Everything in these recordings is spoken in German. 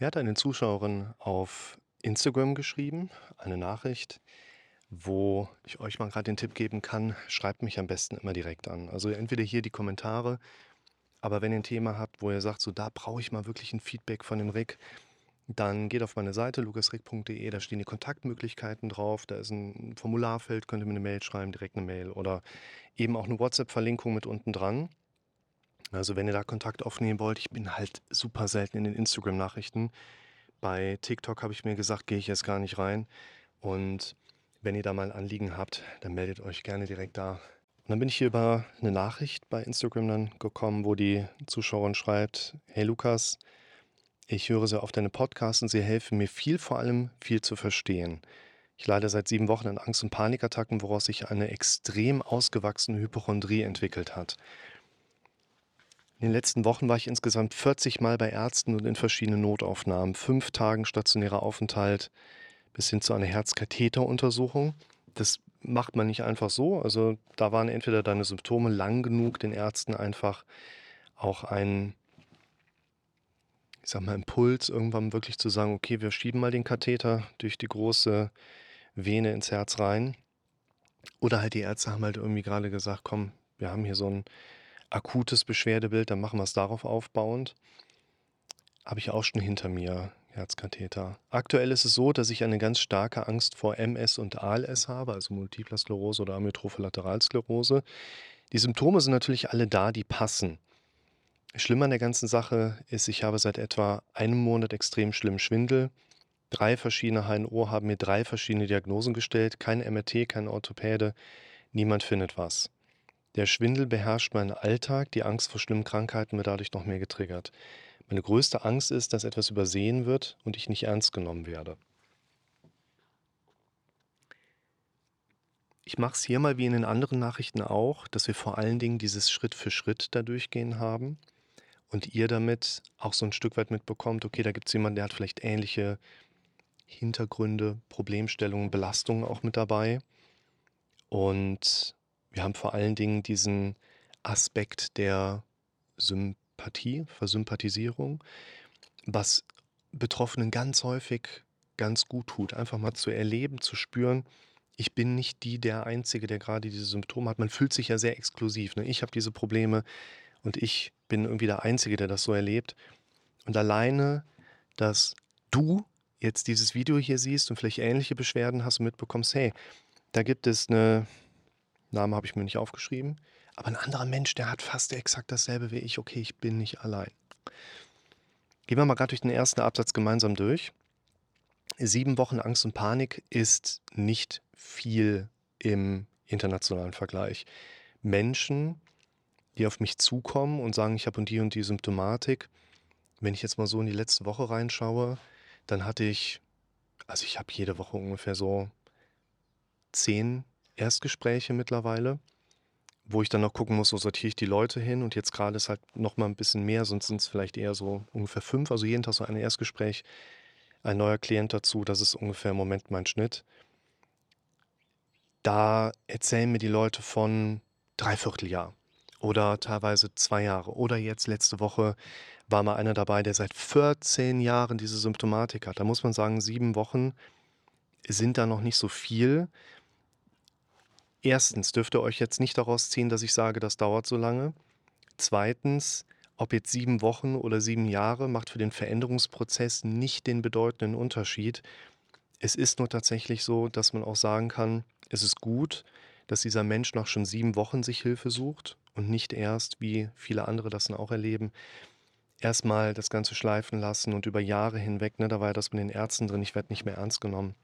Mir hat eine Zuschauerin auf Instagram geschrieben, eine Nachricht, wo ich euch mal gerade den Tipp geben kann, schreibt mich am besten immer direkt an. Also entweder hier die Kommentare, aber wenn ihr ein Thema habt, wo ihr sagt, so da brauche ich mal wirklich ein Feedback von dem Rick, dann geht auf meine Seite lukasrick.de, da stehen die Kontaktmöglichkeiten drauf, da ist ein Formularfeld, könnt ihr mir eine Mail schreiben, direkt eine Mail oder eben auch eine WhatsApp-Verlinkung mit unten dran. Also wenn ihr da Kontakt aufnehmen wollt, ich bin halt super selten in den Instagram-Nachrichten. Bei TikTok habe ich mir gesagt, gehe ich jetzt gar nicht rein. Und wenn ihr da mal Anliegen habt, dann meldet euch gerne direkt da. Und dann bin ich hier über eine Nachricht bei Instagram dann gekommen, wo die Zuschauerin schreibt, hey Lukas, ich höre sehr oft deine Podcasts und sie helfen mir viel, vor allem viel zu verstehen. Ich leide seit sieben Wochen an Angst- und Panikattacken, woraus sich eine extrem ausgewachsene Hypochondrie entwickelt hat. In den letzten Wochen war ich insgesamt 40 Mal bei Ärzten und in verschiedenen Notaufnahmen, fünf Tagen stationärer Aufenthalt bis hin zu einer Herzkatheteruntersuchung. Das macht man nicht einfach so. Also da waren entweder deine Symptome lang genug, den Ärzten einfach auch ein, ich sag mal, Impuls, irgendwann wirklich zu sagen, okay, wir schieben mal den Katheter durch die große Vene ins Herz rein. Oder halt die Ärzte haben halt irgendwie gerade gesagt, komm, wir haben hier so ein akutes Beschwerdebild, dann machen wir es darauf aufbauend. Habe ich auch schon hinter mir, Herzkatheter. Aktuell ist es so, dass ich eine ganz starke Angst vor MS und ALS habe, also Multipler Sklerose oder Amyotrophe Lateralsklerose. Die Symptome sind natürlich alle da, die passen. Schlimm an der ganzen Sache ist, ich habe seit etwa einem Monat extrem schlimmen Schwindel. Drei verschiedene HNO haben mir drei verschiedene Diagnosen gestellt. Kein MRT, kein Orthopäde. Niemand findet was. Der Schwindel beherrscht meinen Alltag, die Angst vor schlimmen Krankheiten wird dadurch noch mehr getriggert. Meine größte Angst ist, dass etwas übersehen wird und ich nicht ernst genommen werde. Ich mache es hier mal wie in den anderen Nachrichten auch, dass wir vor allen Dingen dieses Schritt für Schritt da durchgehen haben und ihr damit auch so ein Stück weit mitbekommt, okay, da gibt es jemanden, der hat vielleicht ähnliche Hintergründe, Problemstellungen, Belastungen auch mit dabei. Und wir haben vor allen Dingen diesen Aspekt der Sympathie, Versympathisierung, was Betroffenen ganz häufig ganz gut tut, einfach mal zu erleben, zu spüren, ich bin nicht die der Einzige, der gerade diese Symptome hat. Man fühlt sich ja sehr exklusiv. Ne? Ich habe diese Probleme und ich bin irgendwie der Einzige, der das so erlebt. Und alleine, dass du jetzt dieses Video hier siehst und vielleicht ähnliche Beschwerden hast und mitbekommst, hey, da gibt es eine Name habe ich mir nicht aufgeschrieben. Aber ein anderer Mensch, der hat fast exakt dasselbe wie ich. Okay, ich bin nicht allein. Gehen wir mal gerade durch den ersten Absatz gemeinsam durch. Sieben Wochen Angst und Panik ist nicht viel im internationalen Vergleich. Menschen, die auf mich zukommen und sagen, ich habe und die und die Symptomatik, wenn ich jetzt mal so in die letzte Woche reinschaue, dann hatte ich, also ich habe jede Woche ungefähr so zehn Erstgespräche mittlerweile, wo ich dann noch gucken muss, wo sortiere ich die Leute hin. Und jetzt gerade ist halt noch mal ein bisschen mehr, sonst sind es vielleicht eher so ungefähr fünf. Also jeden Tag so ein Erstgespräch, ein neuer Klient dazu. Das ist ungefähr im Moment mein Schnitt. Da erzählen mir die Leute von Dreivierteljahr oder teilweise zwei Jahre. Oder jetzt letzte Woche war mal einer dabei, der seit 14 Jahren diese Symptomatik hat. Da muss man sagen, sieben Wochen sind da noch nicht so viel. Erstens dürft ihr euch jetzt nicht daraus ziehen, dass ich sage, das dauert so lange. Zweitens, ob jetzt sieben Wochen oder sieben Jahre, macht für den Veränderungsprozess nicht den bedeutenden Unterschied. Es ist nur tatsächlich so, dass man auch sagen kann, es ist gut, dass dieser Mensch noch schon sieben Wochen sich Hilfe sucht und nicht erst, wie viele andere das dann auch erleben, erstmal das Ganze schleifen lassen und über Jahre hinweg, ne, da war ja das mit den Ärzten drin, ich werde nicht mehr ernst genommen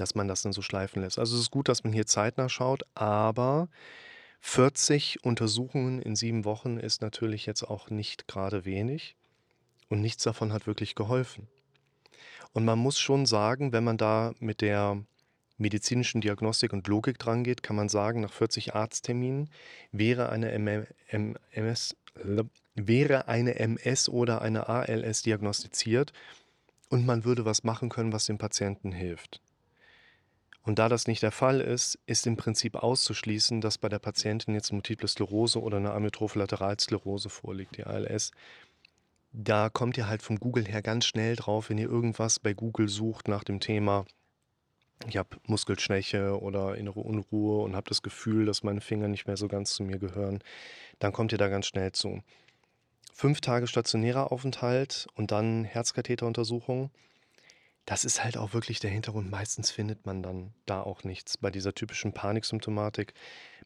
dass man das dann so schleifen lässt. Also es ist gut, dass man hier zeitnah schaut, aber 40 Untersuchungen in sieben Wochen ist natürlich jetzt auch nicht gerade wenig und nichts davon hat wirklich geholfen. Und man muss schon sagen, wenn man da mit der medizinischen Diagnostik und Logik dran geht, kann man sagen, nach 40 Arztterminen wäre eine MS, wäre eine MS oder eine ALS diagnostiziert und man würde was machen können, was dem Patienten hilft. Und da das nicht der Fall ist, ist im Prinzip auszuschließen, dass bei der Patientin jetzt Multiple Sklerose oder eine Amyotrophe Lateralsklerose vorliegt, die ALS. Da kommt ihr halt vom Google her ganz schnell drauf, wenn ihr irgendwas bei Google sucht nach dem Thema ich habe Muskelschwäche oder innere Unruhe und habe das Gefühl, dass meine Finger nicht mehr so ganz zu mir gehören, dann kommt ihr da ganz schnell zu. Fünf Tage stationärer Aufenthalt und dann Herzkatheteruntersuchung. Das ist halt auch wirklich der Hintergrund. Meistens findet man dann da auch nichts bei dieser typischen Paniksymptomatik.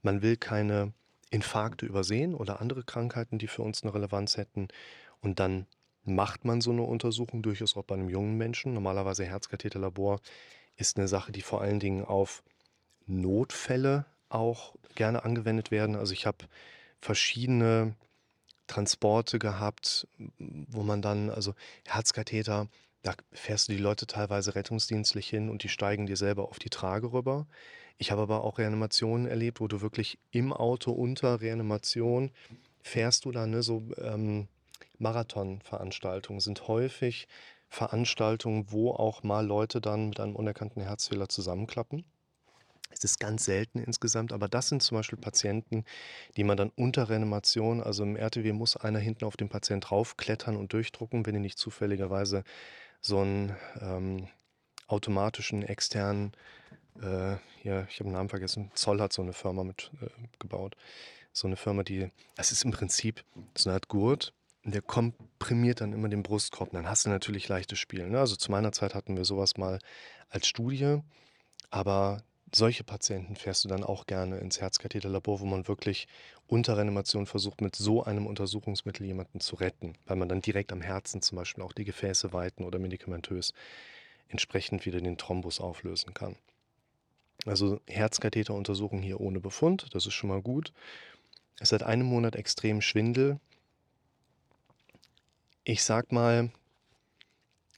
Man will keine Infarkte übersehen oder andere Krankheiten, die für uns eine Relevanz hätten. Und dann macht man so eine Untersuchung durchaus auch bei einem jungen Menschen. Normalerweise Herzkatheterlabor ist eine Sache, die vor allen Dingen auf Notfälle auch gerne angewendet werden. Also ich habe verschiedene Transporte gehabt, wo man dann, also Herzkatheter, da fährst du die Leute teilweise rettungsdienstlich hin und die steigen dir selber auf die Trage rüber. Ich habe aber auch Reanimationen erlebt, wo du wirklich im Auto unter Reanimation fährst du dann, ne, so ähm, Marathonveranstaltungen sind häufig Veranstaltungen, wo auch mal Leute dann mit einem unerkannten Herzfehler zusammenklappen. Es ist ganz selten insgesamt, aber das sind zum Beispiel Patienten, die man dann unter Reanimation, also im RTW muss einer hinten auf den Patient draufklettern und durchdrucken, wenn er nicht zufälligerweise so einen ähm, automatischen externen, äh, hier, ich habe den Namen vergessen, Zoll hat so eine Firma mit äh, gebaut. So eine Firma, die, das ist im Prinzip so eine Art Gurt, der komprimiert dann immer den Brustkorb. Dann hast du natürlich leichtes Spiel. Ne? Also zu meiner Zeit hatten wir sowas mal als Studie, aber solche Patienten fährst du dann auch gerne ins Herzkatheterlabor, wo man wirklich unter Reanimation versucht, mit so einem Untersuchungsmittel jemanden zu retten, weil man dann direkt am Herzen zum Beispiel auch die Gefäße weiten oder medikamentös entsprechend wieder den Thrombus auflösen kann. Also Herzkatheteruntersuchung hier ohne Befund, das ist schon mal gut. Es seit einem Monat extrem Schwindel, ich sag mal,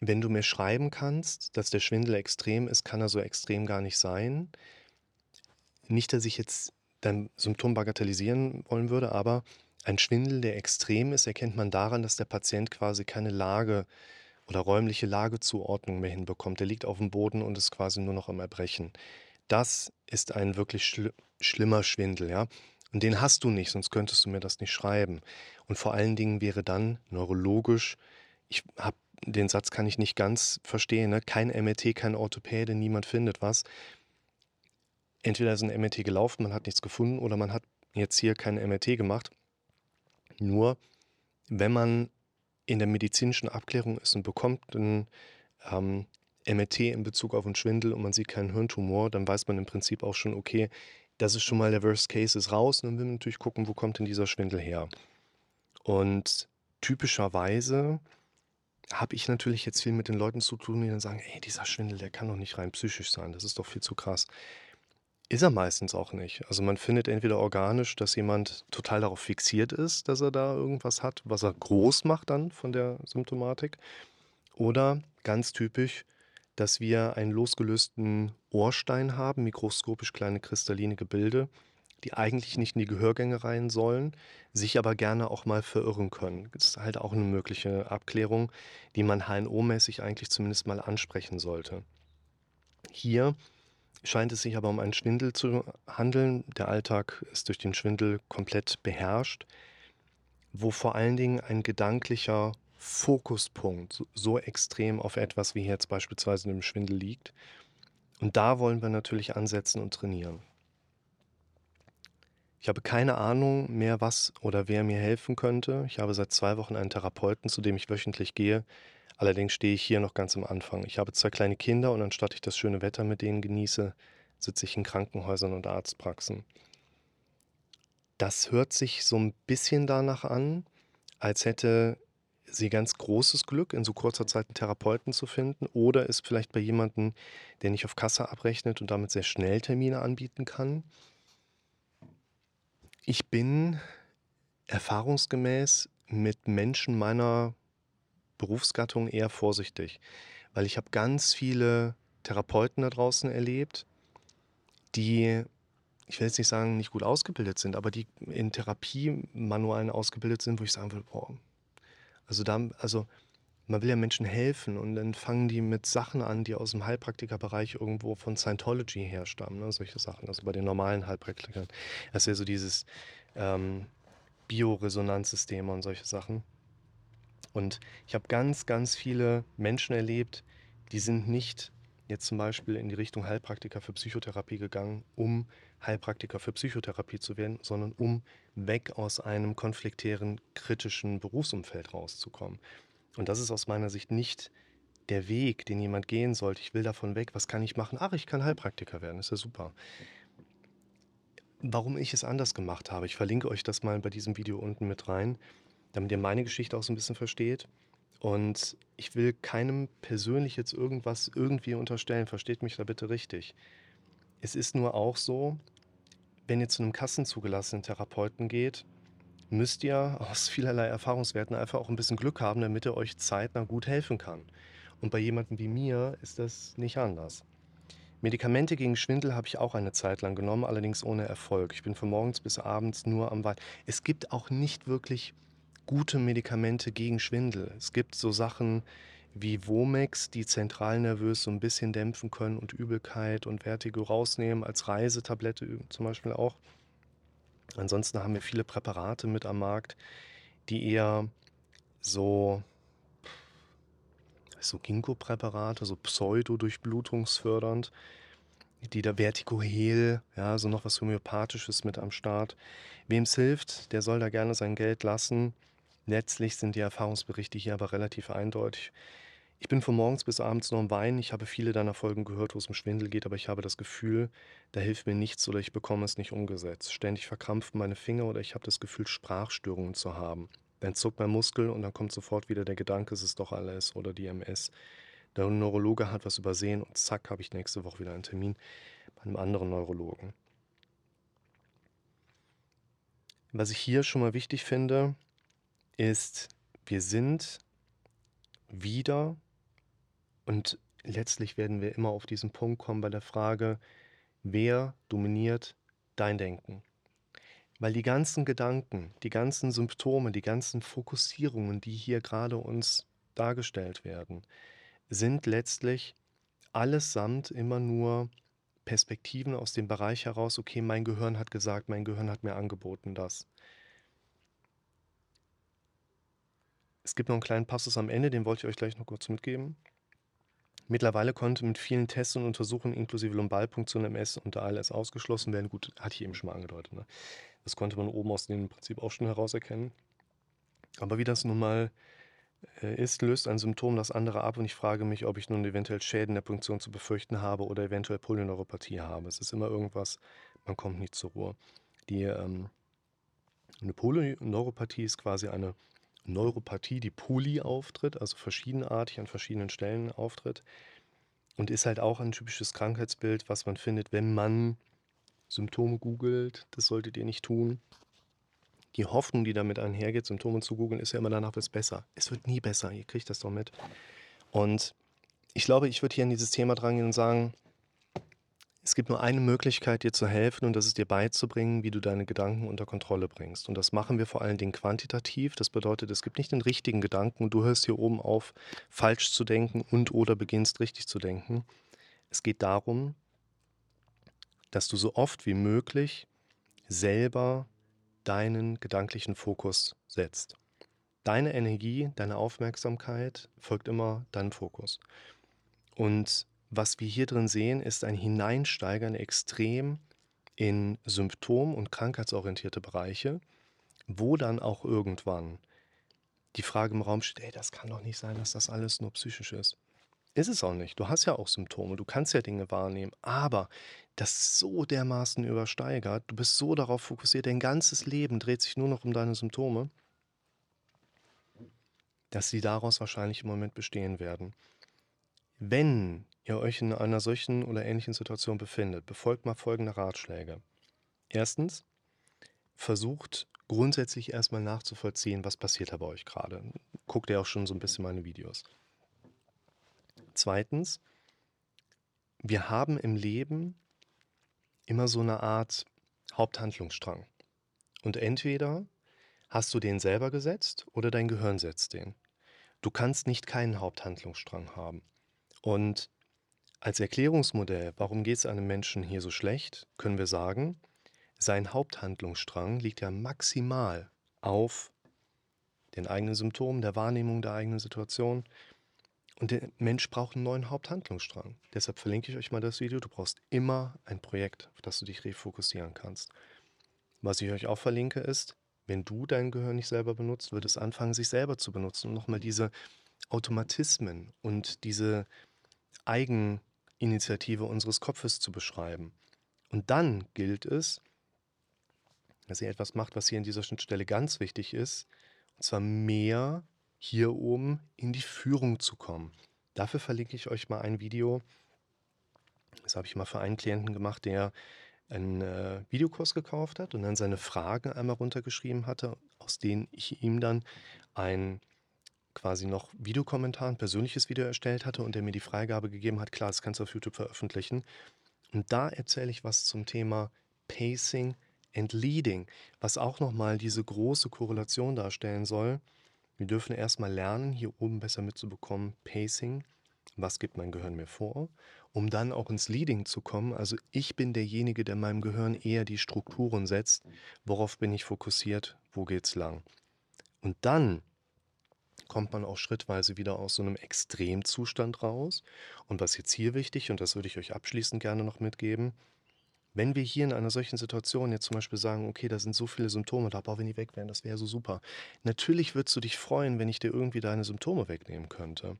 wenn du mir schreiben kannst, dass der Schwindel extrem ist, kann er so extrem gar nicht sein. Nicht, dass ich jetzt dein Symptom bagatellisieren wollen würde, aber ein Schwindel, der extrem ist, erkennt man daran, dass der Patient quasi keine Lage oder räumliche Lagezuordnung mehr hinbekommt. Der liegt auf dem Boden und ist quasi nur noch am Erbrechen. Das ist ein wirklich schl schlimmer Schwindel, ja. Und den hast du nicht, sonst könntest du mir das nicht schreiben. Und vor allen Dingen wäre dann neurologisch, ich habe den Satz kann ich nicht ganz verstehen, ne? kein MRT, kein Orthopäde, niemand findet was. Entweder ist ein MRT gelaufen, man hat nichts gefunden, oder man hat jetzt hier kein MRT gemacht. Nur, wenn man in der medizinischen Abklärung ist und bekommt ein ähm, MRT in Bezug auf einen Schwindel und man sieht keinen Hirntumor, dann weiß man im Prinzip auch schon, okay, das ist schon mal der Worst Case ist raus. Und dann will man natürlich gucken, wo kommt denn dieser Schwindel her. Und typischerweise habe ich natürlich jetzt viel mit den Leuten zu tun, die dann sagen, ey, dieser Schwindel, der kann doch nicht rein psychisch sein, das ist doch viel zu krass. Ist er meistens auch nicht. Also man findet entweder organisch, dass jemand total darauf fixiert ist, dass er da irgendwas hat, was er groß macht dann von der Symptomatik. Oder ganz typisch, dass wir einen losgelösten Ohrstein haben, mikroskopisch kleine kristalline Gebilde, die eigentlich nicht in die Gehörgänge rein sollen, sich aber gerne auch mal verirren können. Das ist halt auch eine mögliche Abklärung, die man HNO-mäßig eigentlich zumindest mal ansprechen sollte. Hier scheint es sich aber um einen Schwindel zu handeln. Der Alltag ist durch den Schwindel komplett beherrscht, wo vor allen Dingen ein gedanklicher Fokuspunkt so extrem auf etwas wie jetzt beispielsweise im Schwindel liegt. Und da wollen wir natürlich ansetzen und trainieren. Ich habe keine Ahnung mehr, was oder wer mir helfen könnte. Ich habe seit zwei Wochen einen Therapeuten, zu dem ich wöchentlich gehe. Allerdings stehe ich hier noch ganz am Anfang. Ich habe zwei kleine Kinder und anstatt ich das schöne Wetter mit denen genieße, sitze ich in Krankenhäusern und Arztpraxen. Das hört sich so ein bisschen danach an, als hätte sie ganz großes Glück, in so kurzer Zeit einen Therapeuten zu finden oder ist vielleicht bei jemandem, der nicht auf Kasse abrechnet und damit sehr schnell Termine anbieten kann. Ich bin erfahrungsgemäß mit Menschen meiner Berufsgattung eher vorsichtig, weil ich habe ganz viele Therapeuten da draußen erlebt, die, ich will jetzt nicht sagen, nicht gut ausgebildet sind, aber die in Therapiemanualen ausgebildet sind, wo ich sagen will, boah, also da, also man will ja Menschen helfen und dann fangen die mit Sachen an, die aus dem Heilpraktikerbereich irgendwo von Scientology herstammen, ne? solche Sachen. Also bei den normalen Heilpraktikern. Das ist ja so dieses ähm, Bioresonanzsystem und solche Sachen. Und ich habe ganz, ganz viele Menschen erlebt, die sind nicht jetzt zum Beispiel in die Richtung Heilpraktiker für Psychotherapie gegangen, um Heilpraktiker für Psychotherapie zu werden, sondern um weg aus einem konfliktären, kritischen Berufsumfeld rauszukommen. Und das ist aus meiner Sicht nicht der Weg, den jemand gehen sollte. Ich will davon weg. Was kann ich machen? Ach, ich kann Heilpraktiker werden. ist ja super. Warum ich es anders gemacht habe, ich verlinke euch das mal bei diesem Video unten mit rein, damit ihr meine Geschichte auch so ein bisschen versteht. Und ich will keinem persönlich jetzt irgendwas irgendwie unterstellen, versteht mich da bitte richtig. Es ist nur auch so, wenn ihr zu einem kassenzugelassenen Therapeuten geht, müsst ihr aus vielerlei Erfahrungswerten einfach auch ein bisschen Glück haben, damit er euch zeitnah gut helfen kann. Und bei jemandem wie mir ist das nicht anders. Medikamente gegen Schwindel habe ich auch eine Zeit lang genommen, allerdings ohne Erfolg. Ich bin von morgens bis abends nur am Wein. Es gibt auch nicht wirklich gute Medikamente gegen Schwindel. Es gibt so Sachen wie Womex, die zentralnervös so ein bisschen dämpfen können und Übelkeit und Vertigo rausnehmen, als Reisetablette zum Beispiel auch. Ansonsten haben wir viele Präparate mit am Markt, die eher so so Ginkgo-Präparate, so pseudo-durchblutungsfördernd, die da Vertigohel, ja, so noch was Homöopathisches mit am Start. Wem es hilft, der soll da gerne sein Geld lassen. Letztlich sind die Erfahrungsberichte hier aber relativ eindeutig. Ich bin von morgens bis abends nur am Weinen. Ich habe viele deiner Folgen gehört, wo es um Schwindel geht, aber ich habe das Gefühl, da hilft mir nichts oder ich bekomme es nicht umgesetzt. Ständig verkrampfen meine Finger oder ich habe das Gefühl, Sprachstörungen zu haben. Dann zuckt mein Muskel und dann kommt sofort wieder der Gedanke, es ist doch alles oder die MS. Der Neurologe hat was übersehen und zack, habe ich nächste Woche wieder einen Termin bei einem anderen Neurologen. Was ich hier schon mal wichtig finde, ist, wir sind wieder und letztlich werden wir immer auf diesen Punkt kommen bei der Frage, wer dominiert dein Denken? Weil die ganzen Gedanken, die ganzen Symptome, die ganzen Fokussierungen, die hier gerade uns dargestellt werden, sind letztlich allesamt immer nur Perspektiven aus dem Bereich heraus, okay, mein Gehirn hat gesagt, mein Gehirn hat mir angeboten das. Es gibt noch einen kleinen Passus am Ende, den wollte ich euch gleich noch kurz mitgeben. Mittlerweile konnte mit vielen Tests und Untersuchungen inklusive Lumbalpunktion MS und ALS ausgeschlossen werden. Gut, hatte ich eben schon mal angedeutet. Ne? Das konnte man oben aus dem Prinzip auch schon herauserkennen. Aber wie das nun mal äh, ist, löst ein Symptom das andere ab und ich frage mich, ob ich nun eventuell Schäden der Punktion zu befürchten habe oder eventuell Polyneuropathie habe. Es ist immer irgendwas, man kommt nicht zur Ruhe. Die, ähm, eine Polyneuropathie ist quasi eine Neuropathie, die poly auftritt, also verschiedenartig an verschiedenen Stellen auftritt und ist halt auch ein typisches Krankheitsbild, was man findet, wenn man Symptome googelt. Das solltet ihr nicht tun. Die Hoffnung, die damit einhergeht, Symptome zu googeln, ist ja immer danach wird es besser. Es wird nie besser. Ihr kriegt das doch mit. Und ich glaube, ich würde hier an dieses Thema drangehen und sagen, es gibt nur eine Möglichkeit, dir zu helfen und das ist dir beizubringen, wie du deine Gedanken unter Kontrolle bringst. Und das machen wir vor allen Dingen quantitativ. Das bedeutet, es gibt nicht den richtigen Gedanken und du hörst hier oben auf, falsch zu denken und oder beginnst richtig zu denken. Es geht darum, dass du so oft wie möglich selber deinen gedanklichen Fokus setzt. Deine Energie, deine Aufmerksamkeit folgt immer deinem Fokus. Und was wir hier drin sehen, ist ein Hineinsteigern extrem in symptom- und krankheitsorientierte Bereiche, wo dann auch irgendwann die Frage im Raum steht, ey, das kann doch nicht sein, dass das alles nur psychisch ist. Ist es auch nicht. Du hast ja auch Symptome, du kannst ja Dinge wahrnehmen, aber das so dermaßen übersteigert, du bist so darauf fokussiert, dein ganzes Leben dreht sich nur noch um deine Symptome, dass sie daraus wahrscheinlich im Moment bestehen werden. Wenn ihr euch in einer solchen oder ähnlichen Situation befindet, befolgt mal folgende Ratschläge. Erstens, versucht grundsätzlich erstmal nachzuvollziehen, was passiert da bei euch gerade. Guckt ihr auch schon so ein bisschen meine Videos. Zweitens, wir haben im Leben immer so eine Art Haupthandlungsstrang. Und entweder hast du den selber gesetzt oder dein Gehirn setzt den. Du kannst nicht keinen Haupthandlungsstrang haben. Und als Erklärungsmodell, warum geht es einem Menschen hier so schlecht, können wir sagen, sein Haupthandlungsstrang liegt ja maximal auf den eigenen Symptomen, der Wahrnehmung der eigenen Situation. Und der Mensch braucht einen neuen Haupthandlungsstrang. Deshalb verlinke ich euch mal das Video. Du brauchst immer ein Projekt, auf das du dich refokussieren kannst. Was ich euch auch verlinke ist, wenn du dein Gehirn nicht selber benutzt, wird es anfangen, sich selber zu benutzen und nochmal diese Automatismen und diese Eigeninitiative unseres Kopfes zu beschreiben. Und dann gilt es, dass ihr etwas macht, was hier an dieser Schnittstelle ganz wichtig ist, und zwar mehr hier oben in die Führung zu kommen. Dafür verlinke ich euch mal ein Video. Das habe ich mal für einen Klienten gemacht, der einen äh, Videokurs gekauft hat und dann seine Fragen einmal runtergeschrieben hatte, aus denen ich ihm dann ein quasi noch Videokommentar, ein persönliches Video erstellt hatte und der mir die Freigabe gegeben hat, klar, das kannst du auf YouTube veröffentlichen. Und da erzähle ich was zum Thema Pacing and Leading, was auch nochmal diese große Korrelation darstellen soll wir dürfen erstmal lernen, hier oben besser mitzubekommen, Pacing, was gibt mein Gehirn mir vor, um dann auch ins Leading zu kommen. Also ich bin derjenige, der meinem Gehirn eher die Strukturen setzt, worauf bin ich fokussiert, wo geht's lang. Und dann kommt man auch schrittweise wieder aus so einem Extremzustand raus. Und was jetzt hier wichtig, und das würde ich euch abschließend gerne noch mitgeben, wenn wir hier in einer solchen Situation jetzt zum Beispiel sagen, okay, da sind so viele Symptome da, boah, wenn die weg wären, das wäre so super. Natürlich würdest du dich freuen, wenn ich dir irgendwie deine Symptome wegnehmen könnte.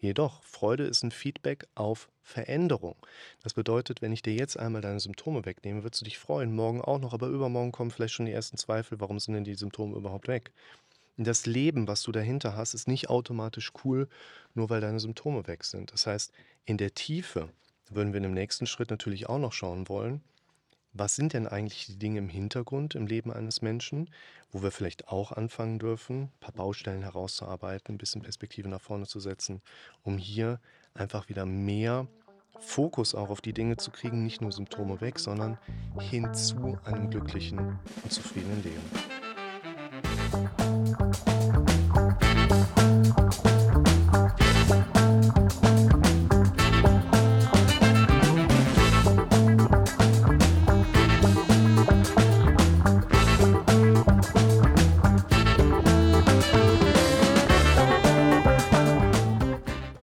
Jedoch, Freude ist ein Feedback auf Veränderung. Das bedeutet, wenn ich dir jetzt einmal deine Symptome wegnehme, würdest du dich freuen, morgen auch noch, aber übermorgen kommen vielleicht schon die ersten Zweifel, warum sind denn die Symptome überhaupt weg? Das Leben, was du dahinter hast, ist nicht automatisch cool, nur weil deine Symptome weg sind. Das heißt, in der Tiefe würden wir in dem nächsten Schritt natürlich auch noch schauen wollen, was sind denn eigentlich die Dinge im Hintergrund im Leben eines Menschen, wo wir vielleicht auch anfangen dürfen, ein paar Baustellen herauszuarbeiten, ein bisschen Perspektive nach vorne zu setzen, um hier einfach wieder mehr Fokus auch auf die Dinge zu kriegen, nicht nur Symptome weg, sondern hin zu einem glücklichen und zufriedenen Leben. Thank you.